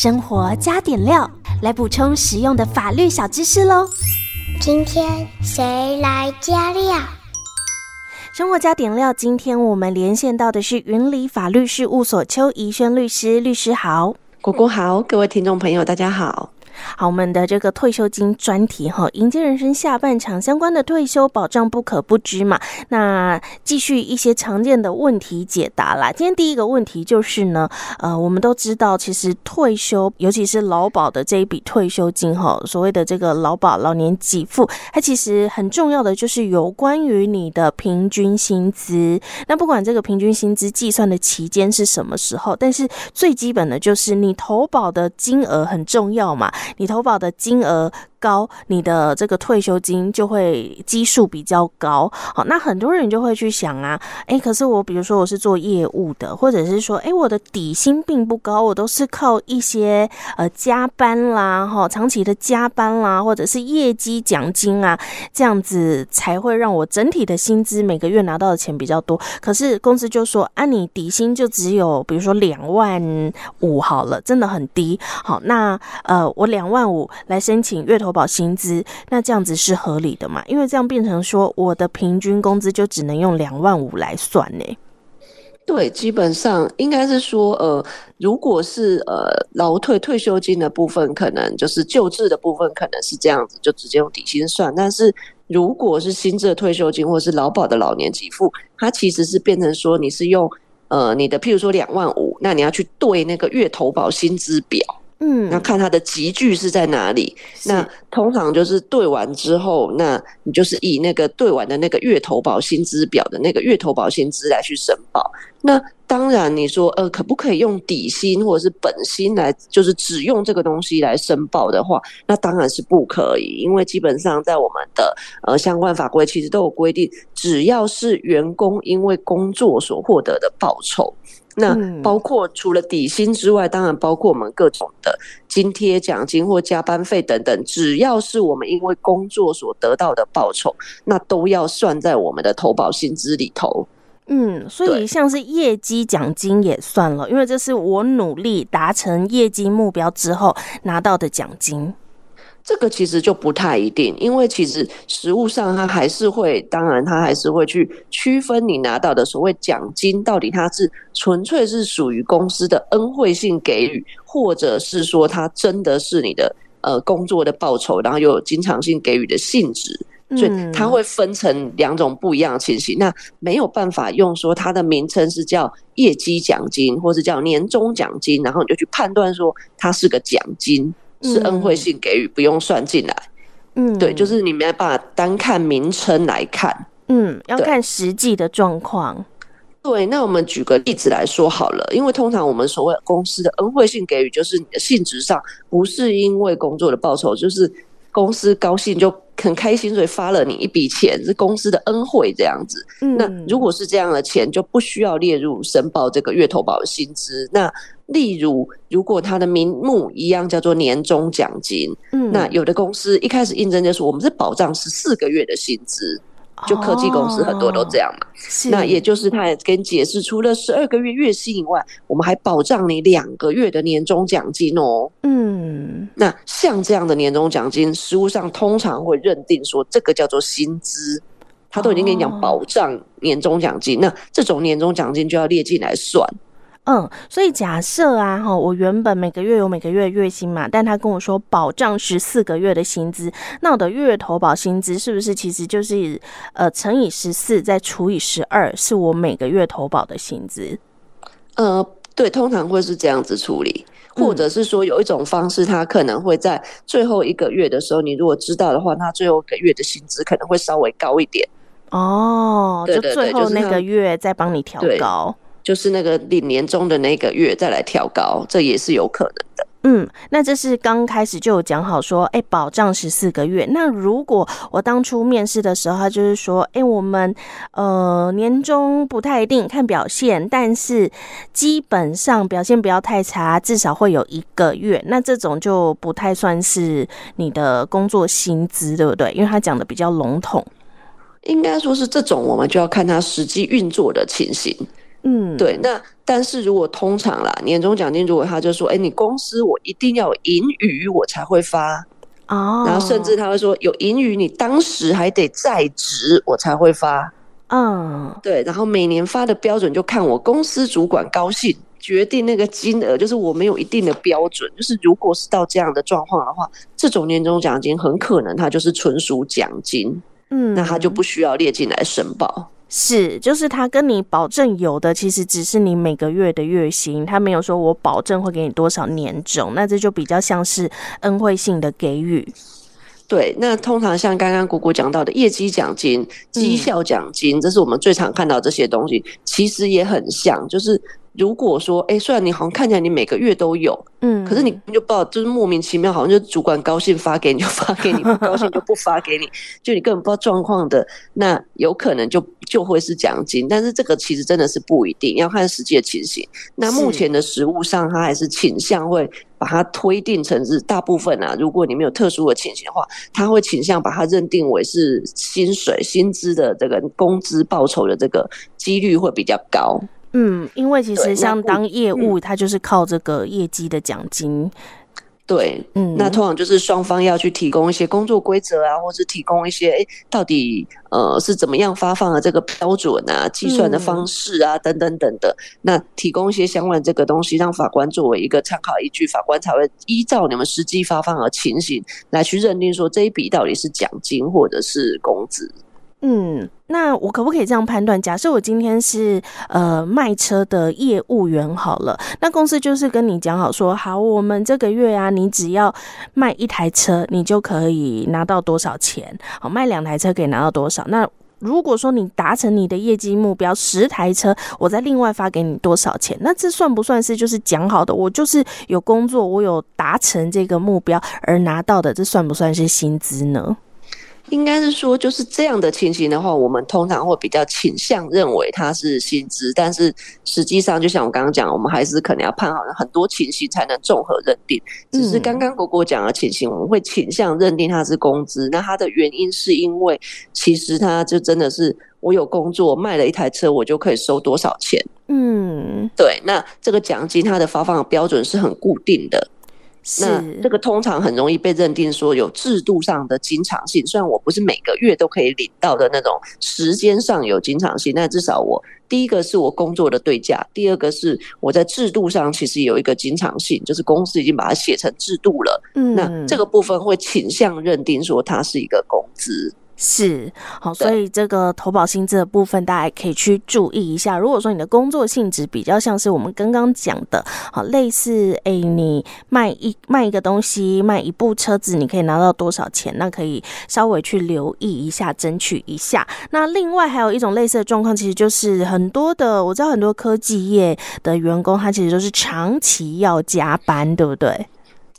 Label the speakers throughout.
Speaker 1: 生活加点料，来补充实用的法律小知识喽。
Speaker 2: 今天谁来加料？
Speaker 1: 生活加点料，今天我们连线到的是云里法律事务所邱怡轩律师，律师好，
Speaker 3: 果果好，各位听众朋友大家好。
Speaker 1: 好，我们的这个退休金专题哈，迎接人生下半场相关的退休保障不可不知嘛。那继续一些常见的问题解答啦。今天第一个问题就是呢，呃，我们都知道，其实退休，尤其是劳保的这一笔退休金哈，所谓的这个劳保老年给付，它其实很重要的就是有关于你的平均薪资。那不管这个平均薪资计算的期间是什么时候，但是最基本的就是你投保的金额很重要嘛。你投保的金额高，你的这个退休金就会基数比较高。好，那很多人就会去想啊，诶，可是我比如说我是做业务的，或者是说，诶，我的底薪并不高，我都是靠一些呃加班啦，哈，长期的加班啦，或者是业绩奖金啊，这样子才会让我整体的薪资每个月拿到的钱比较多。可是公司就说，啊，你底薪就只有比如说两万五好了，真的很低。好，那呃，我两万五来申请月头。投保薪资，那这样子是合理的嘛？因为这样变成说，我的平均工资就只能用两万五来算呢。
Speaker 3: 对，基本上应该是说，呃，如果是呃劳退退休金的部分，可能就是救治的部分，可能是这样子，就直接用底薪算。但是如果是新制的退休金或是劳保的老年给付，它其实是变成说，你是用呃你的，譬如说两万五，那你要去对那个月投保薪资表。嗯，那看它的集聚是在哪里？那通常就是对完之后，那你就是以那个对完的那个月投保薪资表的那个月投保薪资来去申报。那当然，你说呃，可不可以用底薪或者是本薪来，就是只用这个东西来申报的话，那当然是不可以，因为基本上在我们的呃相关法规其实都有规定，只要是员工因为工作所获得的报酬。那包括除了底薪之外，当然包括我们各种的津贴、奖金或加班费等等，只要是我们因为工作所得到的报酬，那都要算在我们的投保薪资里头。
Speaker 1: 嗯，所以像是业绩奖金也算了，因为这是我努力达成业绩目标之后拿到的奖金。
Speaker 3: 这个其实就不太一定，因为其实实务上他还是会，当然他还是会去区分你拿到的所谓奖金到底它是纯粹是属于公司的恩惠性给予，或者是说它真的是你的呃工作的报酬，然后又有经常性给予的性质，所以它会分成两种不一样的情形。那没有办法用说它的名称是叫业绩奖金，或是叫年终奖金，然后你就去判断说它是个奖金。是恩惠性给予，嗯、不用算进来。嗯，对，就是你没办法单看名称来看。
Speaker 1: 嗯，要看实际的状况。
Speaker 3: 对，那我们举个例子来说好了，因为通常我们所谓公司的恩惠性给予，就是你的性质上不是因为工作的报酬，就是公司高兴就很开心，所以发了你一笔钱，是公司的恩惠这样子。嗯，那如果是这样的钱，就不需要列入申报这个月投保的薪资。那例如，如果他的名目一样叫做年终奖金，嗯，那有的公司一开始应征就是我们是保障十四个月的薪资，就科技公司很多都这样嘛。哦、那也就是他也跟解释，除了十二个月月薪以外，我们还保障你两个月的年终奖金哦。嗯，那像这样的年终奖金，实务上通常会认定说这个叫做薪资，他都已经跟你讲保障年终奖金，哦、那这种年终奖金就要列进来算。
Speaker 1: 嗯，所以假设啊，哈，我原本每个月有每个月的月薪嘛，但他跟我说保障十四个月的薪资，那我的月投保薪资是不是其实就是呃乘以十四再除以十二，是我每个月投保的薪资？
Speaker 3: 呃，对，通常会是这样子处理，或者是说有一种方式，他可能会在最后一个月的时候，你如果知道的话，他最后一个月的薪资可能会稍微高一点。
Speaker 1: 哦，就最后那个月再帮你调高。
Speaker 3: 就是那个领年终的那个月再来调高，这也是有可能的。
Speaker 1: 嗯，那这是刚开始就有讲好说，哎、欸，保障十四个月。那如果我当初面试的时候，他就是说，哎、欸，我们呃年终不太一定看表现，但是基本上表现不要太差，至少会有一个月。那这种就不太算是你的工作薪资，对不对？因为他讲的比较笼统。
Speaker 3: 应该说是这种，我们就要看他实际运作的情形。
Speaker 1: 嗯，
Speaker 3: 对。那但是如果通常啦，年终奖金如果他就说，哎，你公司我一定要有盈余我才会发
Speaker 1: 哦，
Speaker 3: 然后甚至他会说有盈余，你当时还得在职我才会发。
Speaker 1: 嗯，
Speaker 3: 对。然后每年发的标准就看我公司主管高兴。决定那个金额，就是我没有一定的标准。就是如果是到这样的状况的话，这种年终奖金很可能它就是纯属奖金，
Speaker 1: 嗯，
Speaker 3: 那它就不需要列进来申报。
Speaker 1: 是，就是他跟你保证有的，其实只是你每个月的月薪，他没有说我保证会给你多少年终，那这就比较像是恩惠性的给予。
Speaker 3: 对，那通常像刚刚姑姑讲到的业绩奖金、绩效奖金，嗯，这是我们最常看到这些东西，其实也很像，就是。如果说，哎，虽然你好像看起来你每个月都有，嗯，可是你就不知道，就是莫名其妙，好像就主管高兴发给你就发给你，不高兴就不发给你，就你根本不知道状况的，那有可能就就会是奖金，但是这个其实真的是不一定，要看实际的情形。那目前的实务上，它还是倾向会把它推定成是大部分啊，如果你没有特殊的情形的话，它会倾向把它认定为是薪水、薪资的这个工资报酬的这个几率会比较高。
Speaker 1: 嗯，因为其实像当业务，它就是靠这个业绩的奖金。
Speaker 3: 对，嗯，那通常就是双方要去提供一些工作规则啊，或是提供一些，哎，到底呃是怎么样发放的这个标准啊，计算的方式啊，等等等等。那提供一些相关的这个东西，让法官作为一个参考依据，法官才会依照你们实际发放的情形来去认定说这一笔到底是奖金或者是工资。
Speaker 1: 嗯，那我可不可以这样判断？假设我今天是呃卖车的业务员好了，那公司就是跟你讲好说，好，我们这个月啊，你只要卖一台车，你就可以拿到多少钱？好，卖两台车可以拿到多少？那如果说你达成你的业绩目标，十台车，我再另外发给你多少钱？那这算不算是就是讲好的？我就是有工作，我有达成这个目标而拿到的，这算不算是薪资呢？
Speaker 3: 应该是说，就是这样的情形的话，我们通常会比较倾向认为它是薪资，但是实际上，就像我刚刚讲，我们还是可能要判好很多情形才能综合认定。只是刚刚果果讲的情形，我们会倾向认定它是工资。那它的原因是因为，其实它就真的是我有工作，卖了一台车，我就可以收多少钱。
Speaker 1: 嗯，
Speaker 3: 对。那这个奖金它的发放的标准是很固定的。那这个通常很容易被认定说有制度上的经常性，虽然我不是每个月都可以领到的那种时间上有经常性，但至少我第一个是我工作的对价，第二个是我在制度上其实有一个经常性，就是公司已经把它写成制度了。嗯，那这个部分会倾向认定说它是一个工资。
Speaker 1: 是，好，所以这个投保薪资的部分，大家可以去注意一下。如果说你的工作性质比较像是我们刚刚讲的，好，类似，哎，你卖一卖一个东西，卖一部车子，你可以拿到多少钱？那可以稍微去留意一下，争取一下。那另外还有一种类似的状况，其实就是很多的，我知道很多科技业的员工，他其实都是长期要加班，对不对？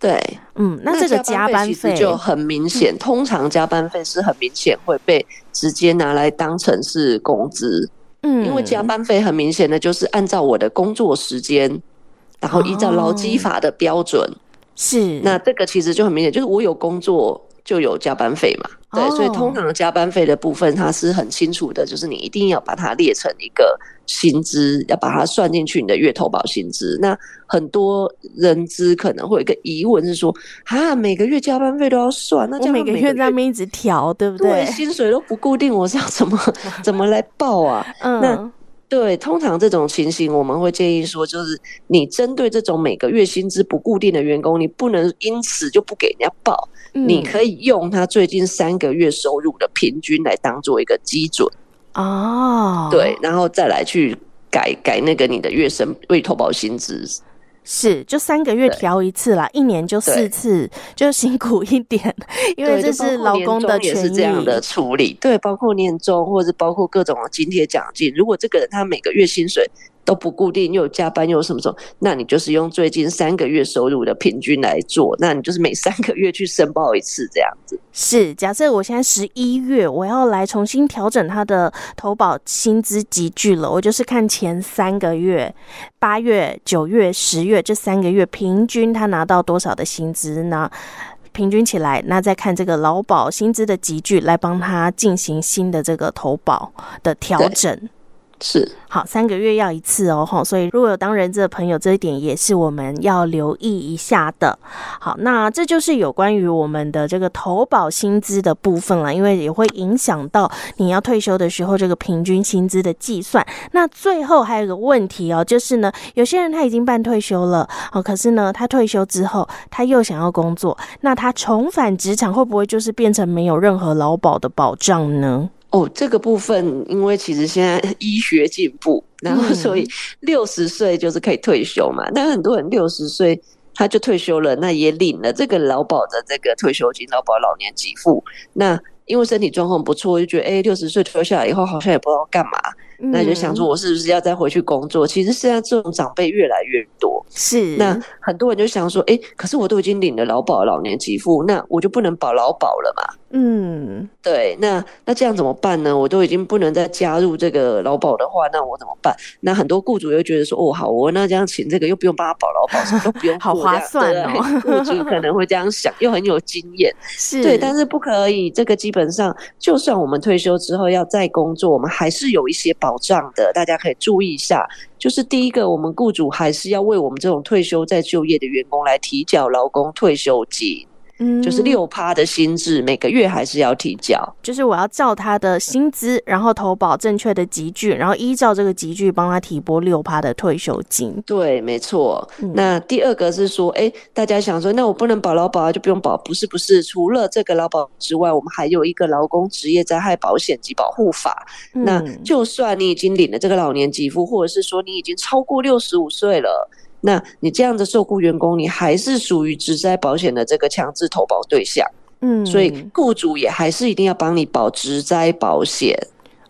Speaker 3: 对，
Speaker 1: 嗯，那这个加班费
Speaker 3: 就很明显，通常加班费是很明显会被直接拿来当成是工资，嗯，因为加班费很明显的就是按照我的工作时间，然后依照劳基法的标准，
Speaker 1: 是，
Speaker 3: 那这个其实就很明显，就是我有工作就有加班费嘛。对，所以通常的加班费的部分，它是很清楚的，就是你一定要把它列成一个薪资，要把它算进去你的月投保薪资。那很多人资可能会有一个疑问是说，啊，每个月加班费都要算，那就每，每个月
Speaker 1: 在那边一直调，对不对？
Speaker 3: 对，薪水都不固定，我是要怎么 怎么来报啊？
Speaker 1: 嗯，
Speaker 3: 那对，通常这种情形，我们会建议说，就是你针对这种每个月薪资不固定的员工，你不能因此就不给人家报。你可以用他最近三个月收入的平均来当做一个基准
Speaker 1: 哦，
Speaker 3: 对，然后再来去改改那个你的月薪未投保薪资，
Speaker 1: 是就三个月调一次啦，一年就四次，就辛苦一点，因为这是劳工的权益，也是
Speaker 3: 这样的处理，对，包括年终或者包括各种的津贴奖金，如果这个人他每个月薪水。都不固定，又有加班，又有什么什么？那你就是用最近三个月收入的平均来做，那你就是每三个月去申报一次，这样子。
Speaker 1: 是，假设我现在十一月我要来重新调整他的投保薪资集聚了，我就是看前三个月，八月、九月、十月这三个月平均他拿到多少的薪资呢？平均起来，那再看这个劳保薪资的集聚来帮他进行新的这个投保的调整。
Speaker 3: 是。
Speaker 1: 好，三个月要一次哦，吼，所以如果有当人质的朋友，这一点也是我们要留意一下的。好，那这就是有关于我们的这个投保薪资的部分了，因为也会影响到你要退休的时候这个平均薪资的计算。那最后还有一个问题哦，就是呢，有些人他已经办退休了，哦，可是呢，他退休之后他又想要工作，那他重返职场会不会就是变成没有任何劳保的保障呢？
Speaker 3: 哦，这个部分，因为其实现在 医学进步，然后所以六十岁就是可以退休嘛。嗯、但很多人六十岁他就退休了，那也领了这个劳保的这个退休金、劳保老年给付。那因为身体状况不错，就觉得哎，六十岁退休下来以后好像也不知道干嘛。那就想说，我是不是要再回去工作？嗯、其实现在这种长辈越来越多，
Speaker 1: 是。
Speaker 3: 那很多人就想说，哎、欸，可是我都已经领了劳保老年给付，那我就不能保劳保了嘛？
Speaker 1: 嗯，
Speaker 3: 对。那那这样怎么办呢？我都已经不能再加入这个劳保的话，那我怎么办？那很多雇主又觉得说，哦，好，我那这样请这个又不用帮他保劳保，什么都不用，
Speaker 1: 好划算哦。
Speaker 3: 雇主可能会这样想，又很有经验，
Speaker 1: 是
Speaker 3: 对。但是不可以，这个基本上，就算我们退休之后要再工作，我们还是有一些保障的。大家可以注意一下，就是第一个，我们雇主还是要为我们这种退休再就业的员工来提缴劳工退休金，嗯，就是六趴的薪资，每个月还是要提交。
Speaker 1: 就是我要照他的薪资，然后投保正确的集聚，然后依照这个集聚帮他提拨六趴的退休金。
Speaker 3: 对，没错。嗯、那第二个是说，哎，大家想说，那我不能保劳保就不用保？不是，不是。除了这个劳保之外，我们还有一个劳工职业灾害保险及保护法。嗯、那就算你已经领了这个老年给付，或者是说你已经超过六十五岁了。那你这样的受雇员工，你还是属于职灾保险的这个强制投保对象，嗯，所以雇主也还是一定要帮你保职灾保险。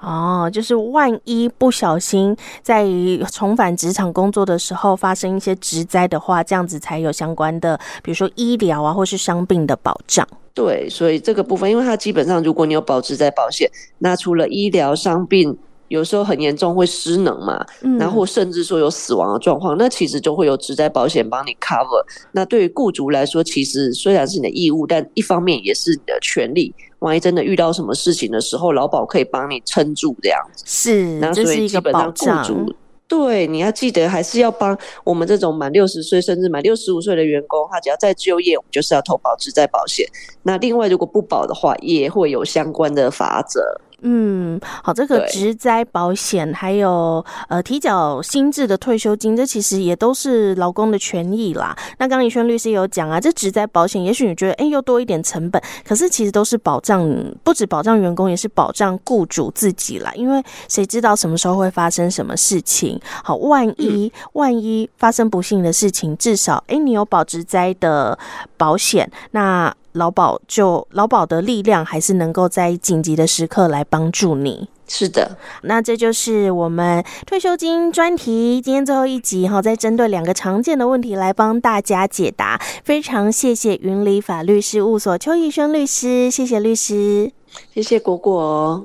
Speaker 1: 哦，就是万一不小心在重返职场工作的时候发生一些职灾的话，这样子才有相关的，比如说医疗啊，或是伤病的保障。
Speaker 3: 对，所以这个部分，因为它基本上如果你有保职灾保险，那除了医疗伤病。有时候很严重会失能嘛，嗯、然后甚至说有死亡的状况，那其实就会有职灾保险帮你 cover。那对于雇主来说，其实虽然是你的义务，但一方面也是你的权利。万一真的遇到什么事情的时候，劳保可以帮你撑住这样子。
Speaker 1: 是，
Speaker 3: 那所以基本上雇主对你要记得还是要帮我们这种满六十岁甚至满六十五岁的员工，他只要再就业，我们就是要投保职灾保险。那另外如果不保的话，也会有相关的法则。
Speaker 1: 嗯，好，这个职灾保险还有呃提缴新制的退休金，这其实也都是劳工的权益啦。那刚刚怡萱律师有讲啊，这职灾保险也许你觉得哎又多一点成本，可是其实都是保障，不止保障员工，也是保障雇主自己啦。因为谁知道什么时候会发生什么事情？好，万一万一发生不幸的事情，至少哎你有保职灾的保险，那。劳保就劳保的力量还是能够在紧急的时刻来帮助你。
Speaker 3: 是的，
Speaker 1: 那这就是我们退休金专题今天最后一集哈，再针对两个常见的问题来帮大家解答。非常谢谢云里法律事务所邱义轩律师，谢谢律师，
Speaker 3: 谢谢果果。